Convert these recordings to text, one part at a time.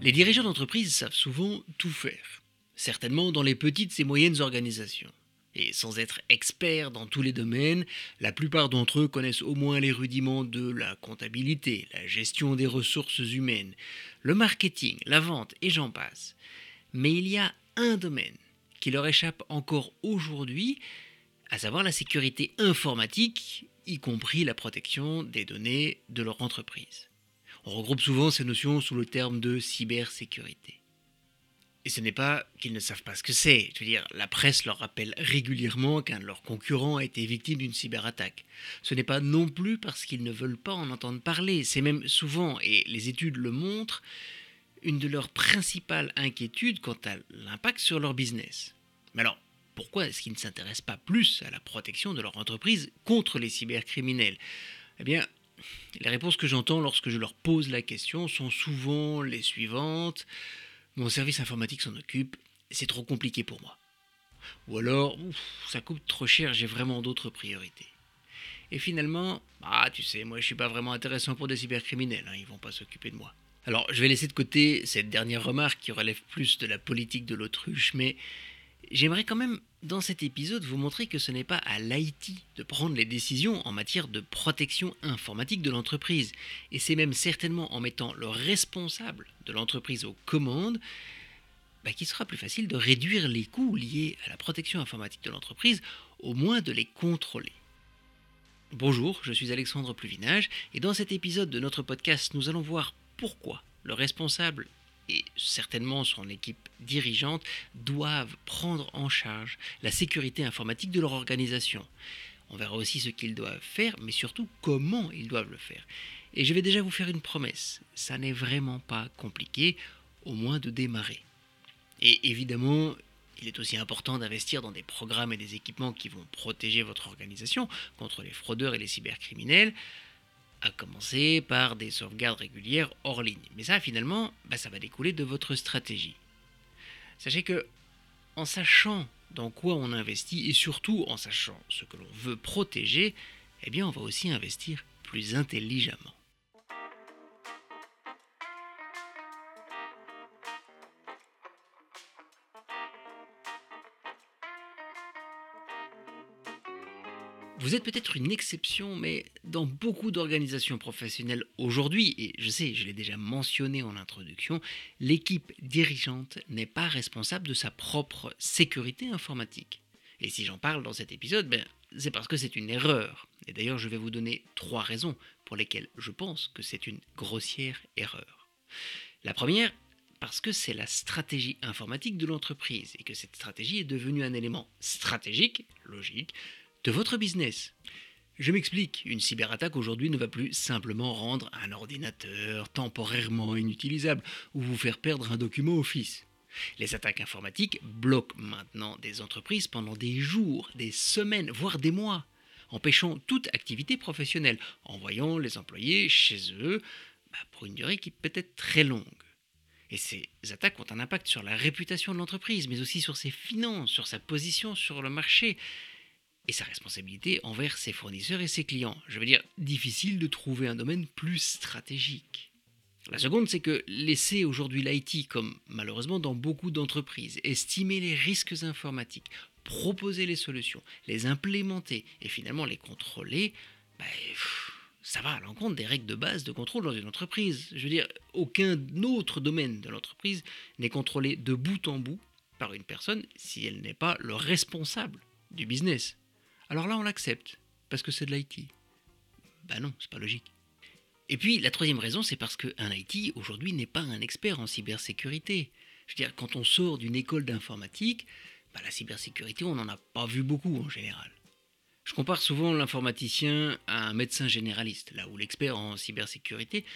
Les dirigeants d'entreprise savent souvent tout faire, certainement dans les petites et moyennes organisations. Et sans être experts dans tous les domaines, la plupart d'entre eux connaissent au moins les rudiments de la comptabilité, la gestion des ressources humaines, le marketing, la vente et j'en passe. Mais il y a un domaine qui leur échappe encore aujourd'hui, à savoir la sécurité informatique, y compris la protection des données de leur entreprise. On regroupe souvent ces notions sous le terme de cybersécurité. Et ce n'est pas qu'ils ne savent pas ce que c'est. Je veux dire, la presse leur rappelle régulièrement qu'un de leurs concurrents a été victime d'une cyberattaque. Ce n'est pas non plus parce qu'ils ne veulent pas en entendre parler. C'est même souvent, et les études le montrent, une de leurs principales inquiétudes quant à l'impact sur leur business. Mais alors, pourquoi est-ce qu'ils ne s'intéressent pas plus à la protection de leur entreprise contre les cybercriminels? Eh bien, les réponses que j'entends lorsque je leur pose la question sont souvent les suivantes. Mon service informatique s'en occupe, c'est trop compliqué pour moi. Ou alors, ça coûte trop cher, j'ai vraiment d'autres priorités. Et finalement, ah tu sais, moi je suis pas vraiment intéressant pour des cybercriminels, hein, ils vont pas s'occuper de moi. Alors je vais laisser de côté cette dernière remarque qui relève plus de la politique de l'autruche, mais J'aimerais quand même, dans cet épisode, vous montrer que ce n'est pas à l'IT de prendre les décisions en matière de protection informatique de l'entreprise. Et c'est même certainement en mettant le responsable de l'entreprise aux commandes bah, qu'il sera plus facile de réduire les coûts liés à la protection informatique de l'entreprise, au moins de les contrôler. Bonjour, je suis Alexandre Pluvinage, et dans cet épisode de notre podcast, nous allons voir pourquoi le responsable et certainement son équipe dirigeante doivent prendre en charge la sécurité informatique de leur organisation. On verra aussi ce qu'ils doivent faire, mais surtout comment ils doivent le faire. Et je vais déjà vous faire une promesse, ça n'est vraiment pas compliqué, au moins de démarrer. Et évidemment, il est aussi important d'investir dans des programmes et des équipements qui vont protéger votre organisation contre les fraudeurs et les cybercriminels à commencer par des sauvegardes régulières hors ligne. Mais ça, finalement, bah, ça va découler de votre stratégie. Sachez que, en sachant dans quoi on investit et surtout en sachant ce que l'on veut protéger, eh bien, on va aussi investir plus intelligemment. Vous êtes peut-être une exception, mais dans beaucoup d'organisations professionnelles aujourd'hui, et je sais, je l'ai déjà mentionné en introduction, l'équipe dirigeante n'est pas responsable de sa propre sécurité informatique. Et si j'en parle dans cet épisode, ben, c'est parce que c'est une erreur. Et d'ailleurs, je vais vous donner trois raisons pour lesquelles je pense que c'est une grossière erreur. La première, parce que c'est la stratégie informatique de l'entreprise et que cette stratégie est devenue un élément stratégique, logique, de votre business. Je m'explique, une cyberattaque aujourd'hui ne va plus simplement rendre un ordinateur temporairement inutilisable ou vous faire perdre un document Office. Les attaques informatiques bloquent maintenant des entreprises pendant des jours, des semaines, voire des mois, empêchant toute activité professionnelle, envoyant les employés chez eux bah, pour une durée qui peut être très longue. Et ces attaques ont un impact sur la réputation de l'entreprise, mais aussi sur ses finances, sur sa position sur le marché, et sa responsabilité envers ses fournisseurs et ses clients. Je veux dire, difficile de trouver un domaine plus stratégique. La seconde, c'est que laisser aujourd'hui l'IT, comme malheureusement dans beaucoup d'entreprises, estimer les risques informatiques, proposer les solutions, les implémenter et finalement les contrôler, ben, ça va à l'encontre des règles de base de contrôle dans une entreprise. Je veux dire, aucun autre domaine de l'entreprise n'est contrôlé de bout en bout par une personne si elle n'est pas le responsable du business. Alors là, on l'accepte, parce que c'est de l'IT. Bah non, c'est pas logique. Et puis, la troisième raison, c'est parce qu'un IT, aujourd'hui, n'est pas un expert en cybersécurité. Je veux dire, quand on sort d'une école d'informatique, bah, la cybersécurité, on n'en a pas vu beaucoup en général. Je compare souvent l'informaticien à un médecin généraliste, là où l'expert en cybersécurité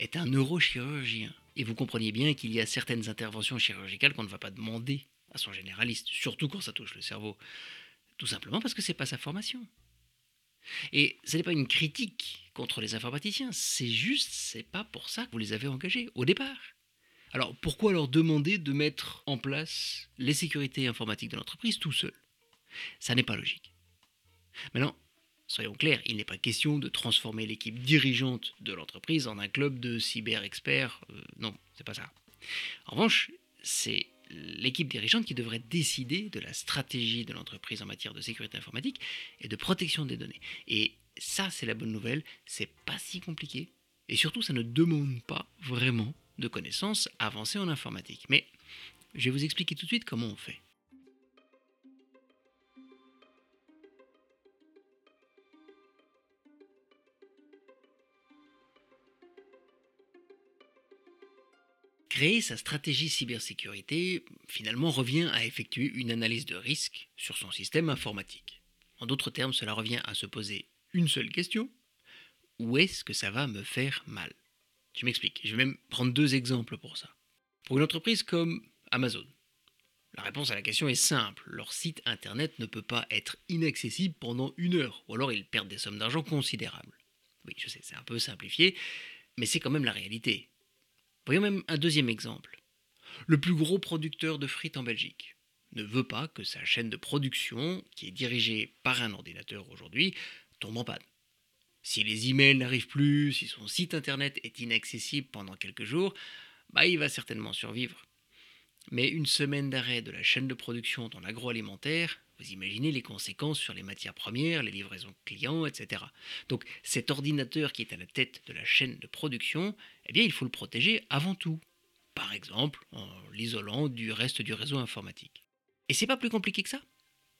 est un neurochirurgien. Et vous comprenez bien qu'il y a certaines interventions chirurgicales qu'on ne va pas demander à son généraliste, surtout quand ça touche le cerveau. Tout simplement parce que ce n'est pas sa formation. Et ce n'est pas une critique contre les informaticiens, c'est juste, c'est pas pour ça que vous les avez engagés au départ. Alors pourquoi leur demander de mettre en place les sécurités informatiques de l'entreprise tout seul? Ça n'est pas logique. Maintenant, soyons clairs, il n'est pas question de transformer l'équipe dirigeante de l'entreprise en un club de cyber-experts. Euh, non, c'est pas ça. En revanche, c'est l'équipe dirigeante qui devrait décider de la stratégie de l'entreprise en matière de sécurité informatique et de protection des données. Et ça, c'est la bonne nouvelle, c'est pas si compliqué. Et surtout, ça ne demande pas vraiment de connaissances avancées en informatique. Mais je vais vous expliquer tout de suite comment on fait. Créer sa stratégie cybersécurité, finalement, revient à effectuer une analyse de risque sur son système informatique. En d'autres termes, cela revient à se poser une seule question. Où est-ce que ça va me faire mal? Je m'explique. Je vais même prendre deux exemples pour ça. Pour une entreprise comme Amazon, la réponse à la question est simple. Leur site internet ne peut pas être inaccessible pendant une heure, ou alors ils perdent des sommes d'argent considérables. Oui, je sais, c'est un peu simplifié, mais c'est quand même la réalité. Voyons même un deuxième exemple. Le plus gros producteur de frites en Belgique ne veut pas que sa chaîne de production, qui est dirigée par un ordinateur aujourd'hui, tombe en panne. Si les emails n'arrivent plus, si son site internet est inaccessible pendant quelques jours, bah il va certainement survivre. Mais une semaine d'arrêt de la chaîne de production dans l'agroalimentaire, vous imaginez les conséquences sur les matières premières, les livraisons clients, etc. Donc cet ordinateur qui est à la tête de la chaîne de production, eh bien il faut le protéger avant tout. Par exemple, en l'isolant du reste du réseau informatique. Et c'est pas plus compliqué que ça.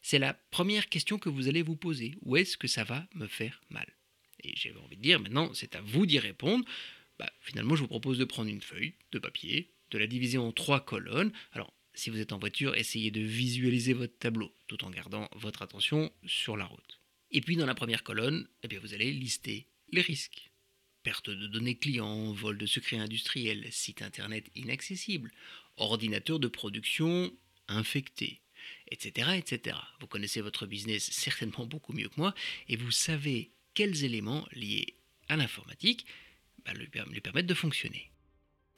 C'est la première question que vous allez vous poser. Où est-ce que ça va me faire mal? Et j'ai envie de dire, maintenant, c'est à vous d'y répondre. Bah, finalement, je vous propose de prendre une feuille de papier, de la diviser en trois colonnes. Alors, si vous êtes en voiture, essayez de visualiser votre tableau tout en gardant votre attention sur la route. Et puis dans la première colonne, eh bien, vous allez lister les risques. Perte de données clients, vol de secrets industriels, site internet inaccessible, ordinateur de production infecté, etc., etc. Vous connaissez votre business certainement beaucoup mieux que moi et vous savez quels éléments liés à l'informatique bah, lui permettent de fonctionner.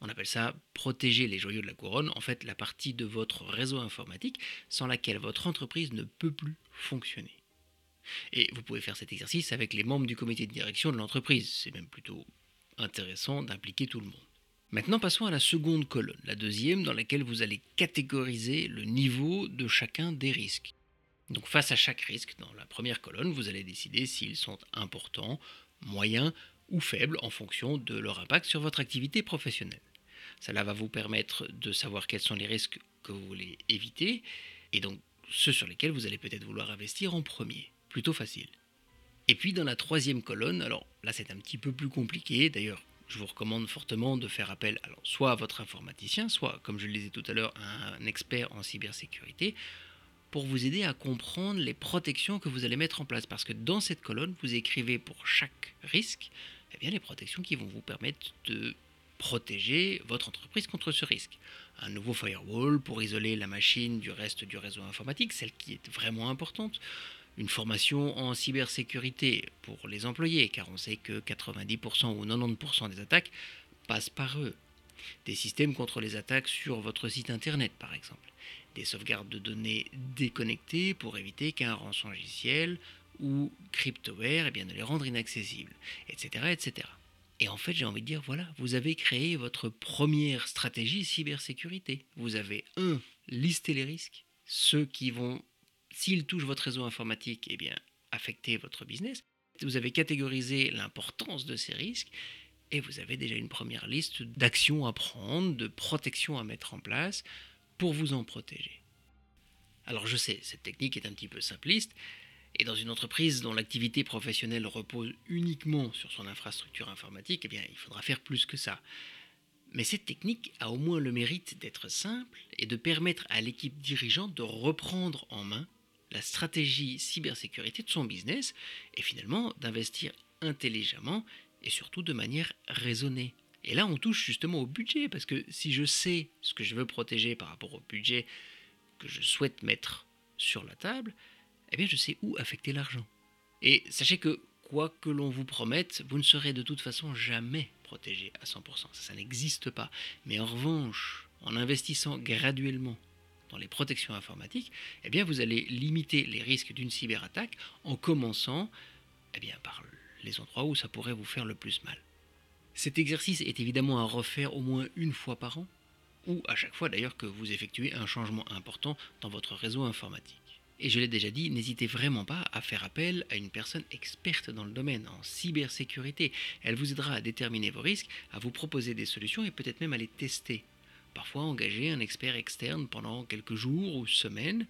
On appelle ça protéger les joyaux de la couronne, en fait la partie de votre réseau informatique sans laquelle votre entreprise ne peut plus fonctionner. Et vous pouvez faire cet exercice avec les membres du comité de direction de l'entreprise. C'est même plutôt intéressant d'impliquer tout le monde. Maintenant passons à la seconde colonne, la deuxième dans laquelle vous allez catégoriser le niveau de chacun des risques. Donc face à chaque risque, dans la première colonne, vous allez décider s'ils sont importants, moyens ou faibles en fonction de leur impact sur votre activité professionnelle. Cela va vous permettre de savoir quels sont les risques que vous voulez éviter et donc ceux sur lesquels vous allez peut-être vouloir investir en premier. Plutôt facile. Et puis dans la troisième colonne, alors là c'est un petit peu plus compliqué, d'ailleurs je vous recommande fortement de faire appel alors, soit à votre informaticien, soit, comme je le disais tout à l'heure, à un expert en cybersécurité, pour vous aider à comprendre les protections que vous allez mettre en place. Parce que dans cette colonne, vous écrivez pour chaque risque eh bien, les protections qui vont vous permettre de protéger votre entreprise contre ce risque. Un nouveau firewall pour isoler la machine du reste du réseau informatique, celle qui est vraiment importante. Une formation en cybersécurité pour les employés, car on sait que 90% ou 90% des attaques passent par eux. Des systèmes contre les attaques sur votre site internet, par exemple. Des sauvegardes de données déconnectées pour éviter qu'un rançongiciel ou cryptoware eh bien, ne les rendre inaccessibles, etc., etc. Et en fait, j'ai envie de dire, voilà, vous avez créé votre première stratégie cybersécurité. Vous avez, un, listé les risques, ceux qui vont, s'ils touchent votre réseau informatique, eh bien, affecter votre business. Vous avez catégorisé l'importance de ces risques et vous avez déjà une première liste d'actions à prendre, de protections à mettre en place pour vous en protéger. Alors je sais, cette technique est un petit peu simpliste, et dans une entreprise dont l'activité professionnelle repose uniquement sur son infrastructure informatique, eh bien, il faudra faire plus que ça. Mais cette technique a au moins le mérite d'être simple et de permettre à l'équipe dirigeante de reprendre en main la stratégie cybersécurité de son business et finalement d'investir intelligemment et surtout de manière raisonnée. Et là, on touche justement au budget, parce que si je sais ce que je veux protéger par rapport au budget que je souhaite mettre sur la table, eh bien je sais où affecter l'argent. Et sachez que quoi que l'on vous promette, vous ne serez de toute façon jamais protégé à 100%. Ça, n'existe pas. Mais en revanche, en investissant graduellement dans les protections informatiques, eh bien vous allez limiter les risques d'une cyberattaque en commençant eh bien, par les endroits où ça pourrait vous faire le plus mal. Cet exercice est évidemment à refaire au moins une fois par an, ou à chaque fois d'ailleurs que vous effectuez un changement important dans votre réseau informatique. Et je l'ai déjà dit, n'hésitez vraiment pas à faire appel à une personne experte dans le domaine en cybersécurité. Elle vous aidera à déterminer vos risques, à vous proposer des solutions et peut-être même à les tester. Parfois, engager un expert externe pendant quelques jours ou semaines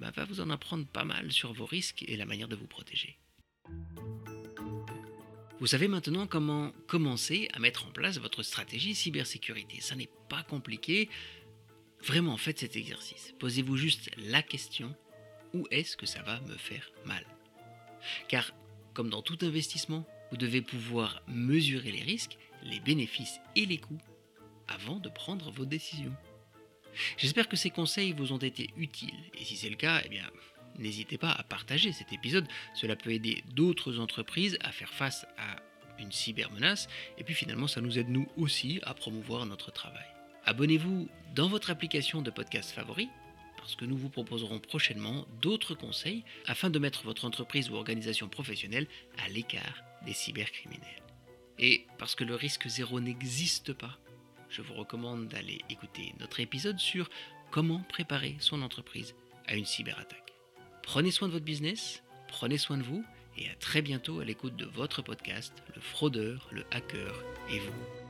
bah, va vous en apprendre pas mal sur vos risques et la manière de vous protéger. Vous savez maintenant comment commencer à mettre en place votre stratégie cybersécurité. Ça n'est pas compliqué. Vraiment, faites cet exercice. Posez-vous juste la question est-ce que ça va me faire mal Car, comme dans tout investissement, vous devez pouvoir mesurer les risques, les bénéfices et les coûts avant de prendre vos décisions. J'espère que ces conseils vous ont été utiles et si c'est le cas, eh bien, n'hésitez pas à partager cet épisode. Cela peut aider d'autres entreprises à faire face à une cybermenace et puis finalement ça nous aide nous aussi à promouvoir notre travail. Abonnez-vous dans votre application de podcast favori parce que nous vous proposerons prochainement d'autres conseils afin de mettre votre entreprise ou organisation professionnelle à l'écart des cybercriminels. Et parce que le risque zéro n'existe pas, je vous recommande d'aller écouter notre épisode sur comment préparer son entreprise à une cyberattaque. Prenez soin de votre business, prenez soin de vous et à très bientôt à l'écoute de votre podcast, le fraudeur, le hacker et vous.